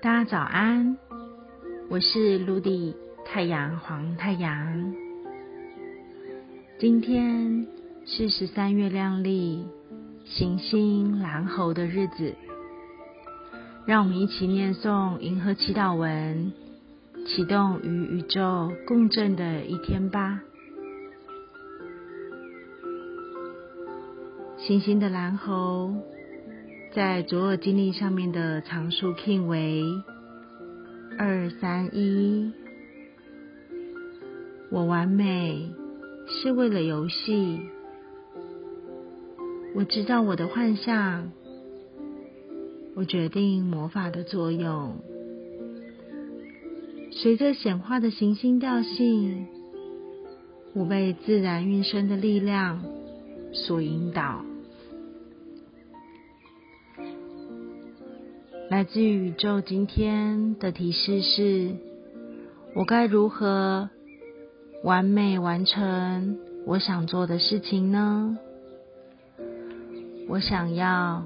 大家早安，我是陆地太阳黄太阳。今天是十三月亮丽行星蓝猴的日子，让我们一起念诵银河祈祷文，启动与宇宙共振的一天吧。行星的蓝猴。在左耳经历上面的常数 king 为二三一。我完美是为了游戏。我知道我的幻象。我决定魔法的作用。随着显化的行星调性，我被自然运生的力量所引导。来自宇宙今天的提示是：我该如何完美完成我想做的事情呢？我想要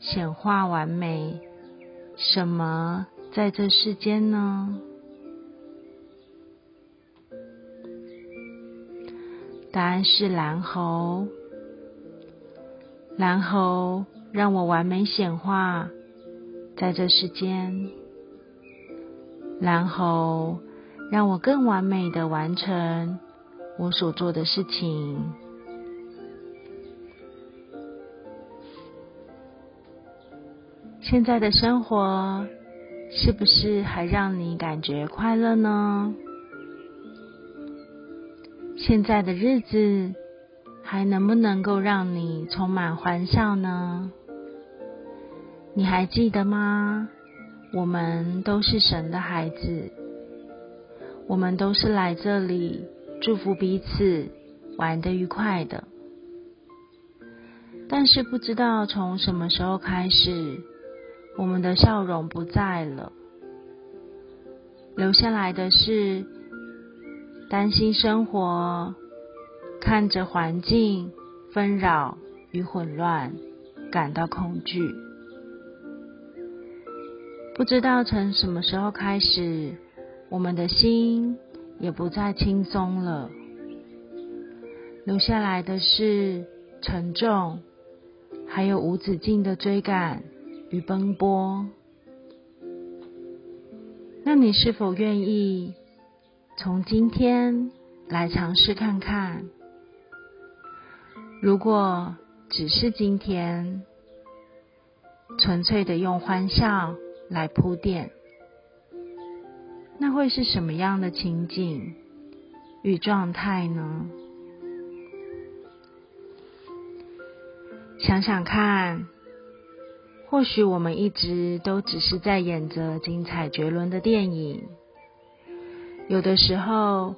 显化完美，什么在这世间呢？答案是蓝猴。蓝猴让我完美显化。在这世间，然后让我更完美的完成我所做的事情。现在的生活是不是还让你感觉快乐呢？现在的日子还能不能够让你充满欢笑呢？你还记得吗？我们都是神的孩子，我们都是来这里祝福彼此，玩得愉快的。但是不知道从什么时候开始，我们的笑容不在了，留下来的是担心生活，看着环境纷扰与混乱，感到恐惧。不知道从什么时候开始，我们的心也不再轻松了，留下来的是沉重，还有无止境的追赶与奔波。那你是否愿意从今天来尝试看看？如果只是今天，纯粹的用欢笑。来铺垫，那会是什么样的情景与状态呢？想想看，或许我们一直都只是在演着精彩绝伦的电影，有的时候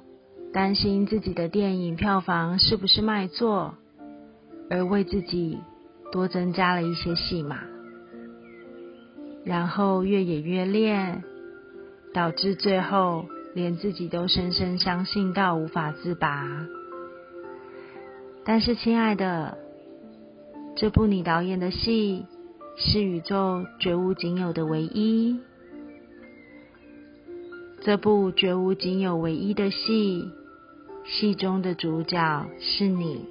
担心自己的电影票房是不是卖座，而为自己多增加了一些戏码。然后越演越烈，导致最后连自己都深深相信到无法自拔。但是，亲爱的，这部你导演的戏是宇宙绝无仅有的唯一。这部绝无仅有唯一的戏，戏中的主角是你，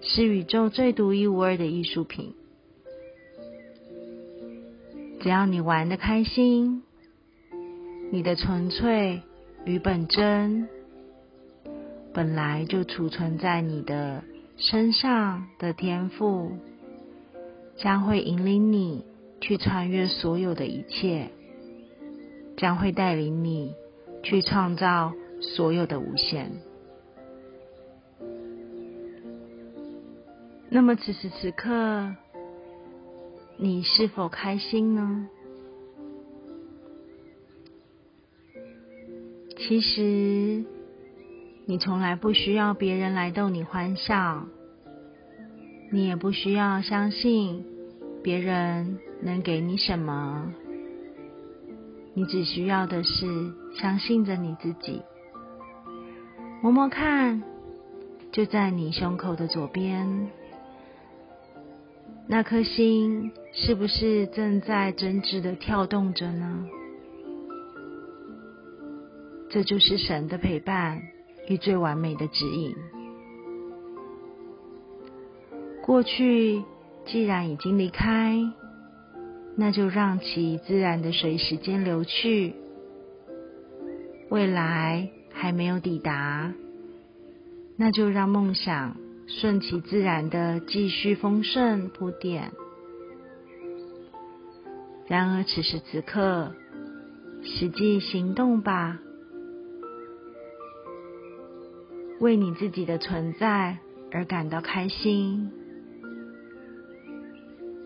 是宇宙最独一无二的艺术品。只要你玩的开心，你的纯粹与本真本来就储存在你的身上的天赋，将会引领你去穿越所有的一切，将会带领你去创造所有的无限。那么此时此刻。你是否开心呢？其实，你从来不需要别人来逗你欢笑，你也不需要相信别人能给你什么，你只需要的是相信着你自己。摸摸看，就在你胸口的左边，那颗心。是不是正在真挚的跳动着呢？这就是神的陪伴与最完美的指引。过去既然已经离开，那就让其自然的随时间流去。未来还没有抵达，那就让梦想顺其自然的继续丰盛铺垫。然而此时此刻，实际行动吧。为你自己的存在而感到开心，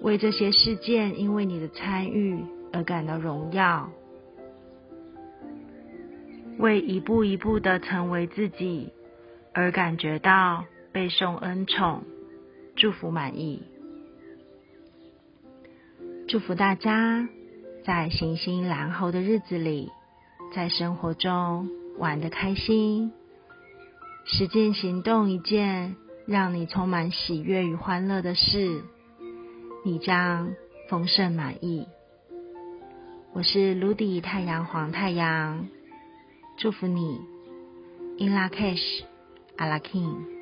为这些事件因为你的参与而感到荣耀，为一步一步的成为自己而感觉到被受恩宠、祝福满意。祝福大家在行星蓝猴的日子里，在生活中玩的开心。实践行动一件让你充满喜悦与欢乐的事，你将丰盛满意。我是卢迪太阳黄太阳，祝福你。In la cash, a la king。